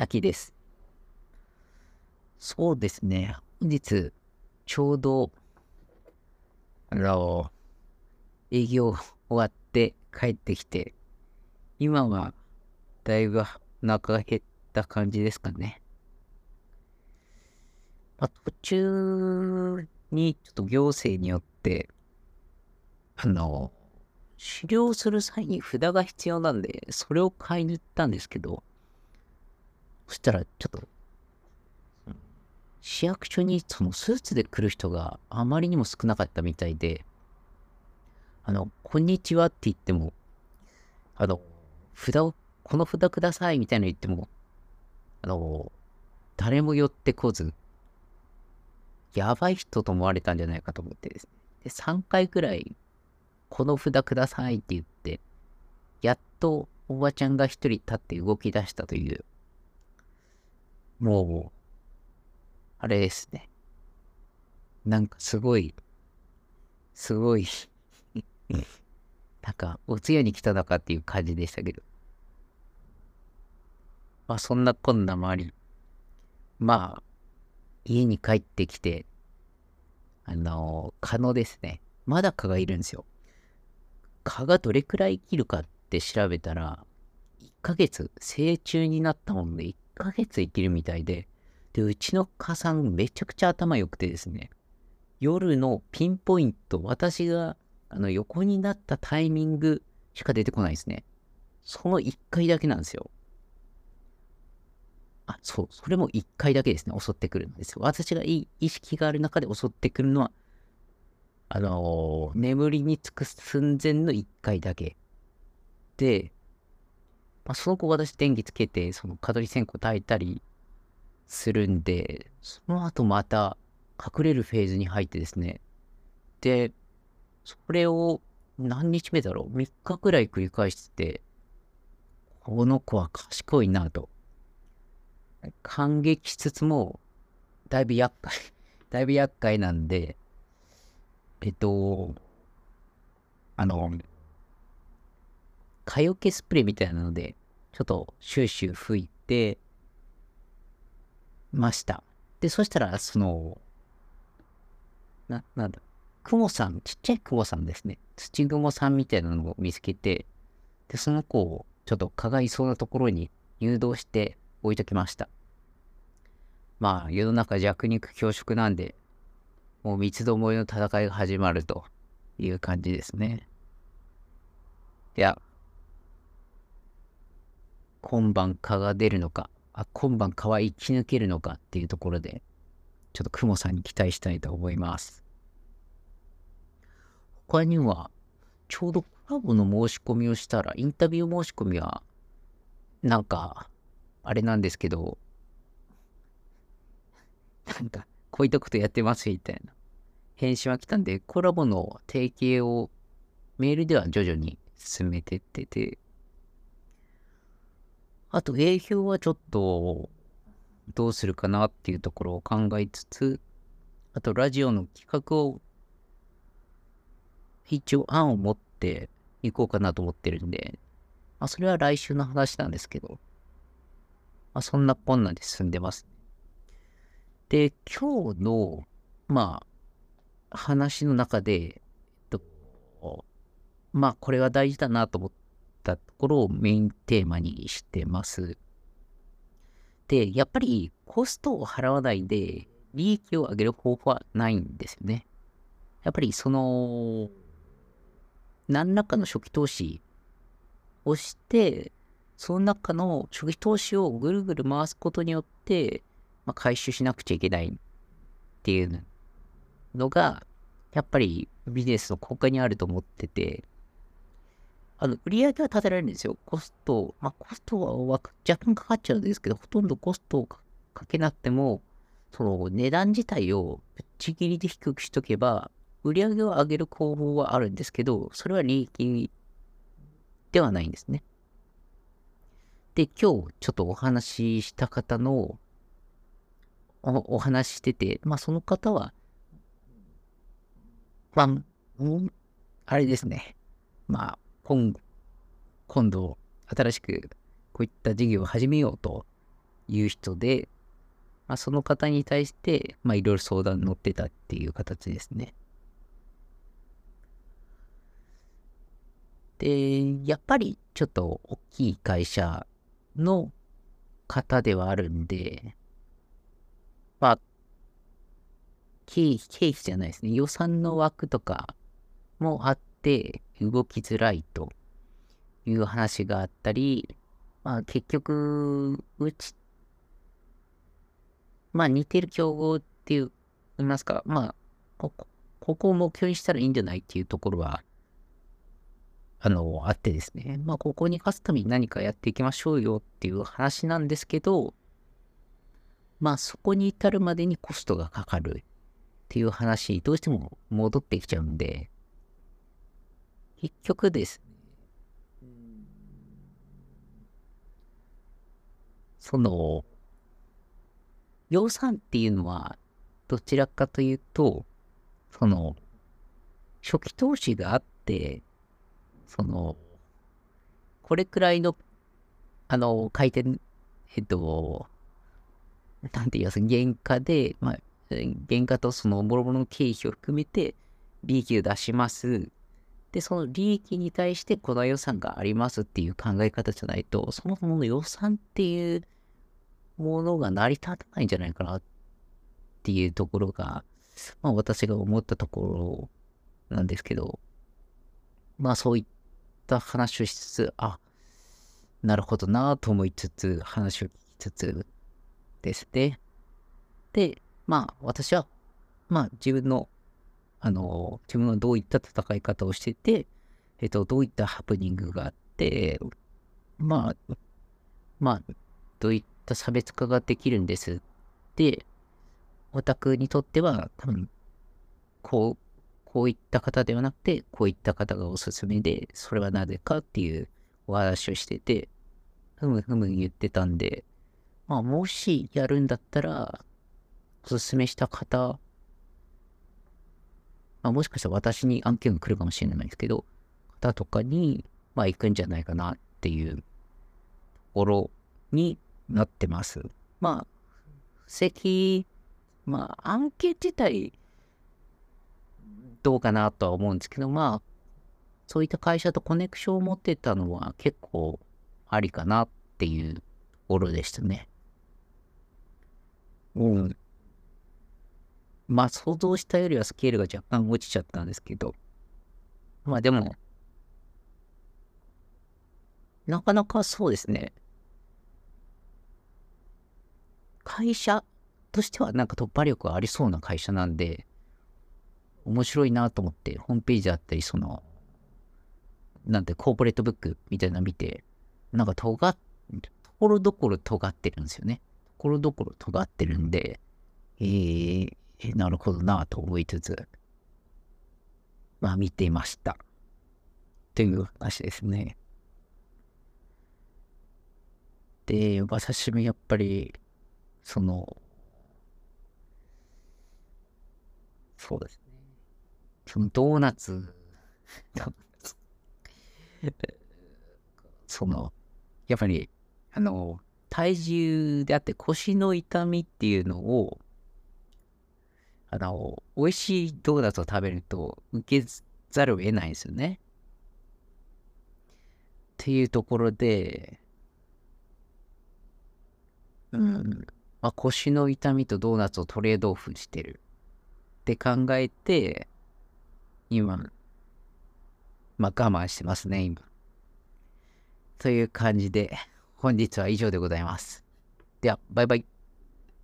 秋です。そうですね。本日、ちょうど、あの、営業終わって帰ってきて、今はだいぶ中減った感じですかね。まあ、途中にちょっと行政によって、あの、狩猟する際に札が必要なんで、それを買いに行ったんですけど、そしたらちょっと、市役所にそのスーツで来る人があまりにも少なかったみたいで、あの、こんにちはって言っても、あの、札を、この札くださいみたいなの言っても、あの、誰も寄ってこず、やばい人と思われたんじゃないかと思ってですね。で、3回くらいこの札くださいって言って、やっとおばちゃんが一人立って動き出したという、もう、あれですね。なんかすごい、すごいなんか、お通夜に来たのかっていう感じでしたけど。まあ、そんなこんなもあり、まあ、家に帰ってきて、あの、蚊のですね、まだ蚊がいるんですよ。蚊がどれくらい生きるかって調べたら、1ヶ月、成虫になったもんで1ヶ月生きるみたいで、で、うちの蚊さんめちゃくちゃ頭良くてですね、夜のピンポイント、私があの横になったタイミングしか出てこないですね。その1回だけなんですよ。あ、そう、それも1回だけですね、襲ってくるんですよ。私がい意識がある中で襲ってくるのはあのー、眠りにつく寸前の1回だけ。で、まあ、その後私電気つけて、その蚊取り線香炊いたりするんで、その後また隠れるフェーズに入ってですね。で、それを何日目だろう ?3 日くらい繰り返してて、この子は賢いなと。感激しつつも、だいぶ厄介、だいぶ厄介なんで、えっと、あの、蚊よけスプレーみたいなので、ちょっとシューシュー吹いてました。で、そしたら、その、な、なんだ、クモさん、ちっちゃいクモさんですね。土蜘蛛さんみたいなのを見つけて、で、その子をちょっと蚊がいそうなところに誘導して置いときました。まあ、世の中弱肉強食なんで、もう三つどもえの戦いが始まるという感じですね。いや、今晩蚊が出るのか、あ、今晩蚊は生き抜けるのかっていうところで、ちょっとクモさんに期待したいと思います。他には、ちょうどコラボの申し込みをしたら、インタビュー申し込みは、なんか、あれなんですけど、なんか、こういったことやってますみたいな返信は来たんで、コラボの提携をメールでは徐々に進めてってて、あと営業はちょっとどうするかなっていうところを考えつつ、あとラジオの企画を一応案を持っていこうかなと思ってるんで、まあそれは来週の話なんですけど、まあそんなこんなで進んでます。で、今日の、まあ、話の中で、えっと、まあ、これは大事だなと思ったところをメインテーマにしてます。で、やっぱりコストを払わないで利益を上げる方法はないんですよね。やっぱりその、何らかの初期投資をして、その中の初期投資をぐるぐる回すことによって、まあ、回収しなくちゃいけないっていうのが、やっぱりビジネスの根幹にあると思ってて、あの、売り上げは立てられるんですよ。コスト、まあ、コストは若干かかっちゃうんですけど、ほとんどコストをかけなくても、その値段自体をぶっちぎりで低くしとけば、売り上げを上げる方法はあるんですけど、それは利益ではないんですね。で、今日ちょっとお話しした方のおお話ししてて、まあその方は、まあ、あれですね。まあ、今、今度、新しくこういった事業を始めようという人で、まあ、その方に対して、まあ、いろいろ相談に乗ってたっていう形ですね。で、やっぱりちょっと大きい会社の方ではあるんで、まあ、経費、経費じゃないですね。予算の枠とかもあって、動きづらいという話があったり、まあ結局、うち、まあ似てる競合っていう、言いますか、まあ、ここ、ここを目標にしたらいいんじゃないっていうところはあの、あってですね。まあ、ここに勝つために何かやっていきましょうよっていう話なんですけど、まあ、そこに至るまでにコストがかかるっていう話にどうしても戻ってきちゃうんで、結局ですね、その、予算っていうのは、どちらかというと、その、初期投資があって、その、これくらいの、あの、回転、えっと、なんて言いますか原価で、まあ、原価とその、もろもろの経費を含めて、利益を出します。で、その利益に対してこの予算がありますっていう考え方じゃないと、そもそもの予算っていうものが成り立たないんじゃないかなっていうところが、まあ私が思ったところなんですけど、まあそういった話をしつつ、あ、なるほどなと思いつつ、話を聞きつつですね。で、まあ私は、まあ自分の、あの、自分はどういった戦い方をしてて、えっと、どういったハプニングがあって、まあ、まあ、どういった差別化ができるんです。で、オタクにとっては多分、こう、こういった方ではなくて、こういった方がおすすめで、それはなぜかっていうお話をしてて、ふむふむ言ってたんで、まあ、もしやるんだったら、おすすめした方、まあ、もしかしたら私に案件が来るかもしれないですけど、方とかに、まあ、行くんじゃないかなっていうところになってます。まあ、布石、まあ、案件自体、どうかなとは思うんですけど、まあ、そういった会社とコネクションを持ってたのは結構ありかなっていうところでしたね。うん。まあ想像したよりはスケールが若干落ちちゃったんですけど、まあでも、なかなかそうですね。会社としてはなんか突破力がありそうな会社なんで、面白いなと思って、ホームページだったり、その、なんて、コーポレートブックみたいなの見て、なんか尖っ、ところどころ尖ってるんですよね。ところどころ尖ってるんで、えー、えなるほどなと思いつつ、まあ見ていました。という話ですね。で、私もやっぱり、その、そうですね。そのドーナツ、その、やっぱり、あの、体重であって腰の痛みっていうのを、あの、美味しいドーナツを食べると受けざるを得ないんですよね。っていうところで、うん、まあ、腰の痛みとドーナツをトレードオフしてるって考えて、今、まあ我慢してますね、今。という感じで、本日は以上でございます。では、バイバイ。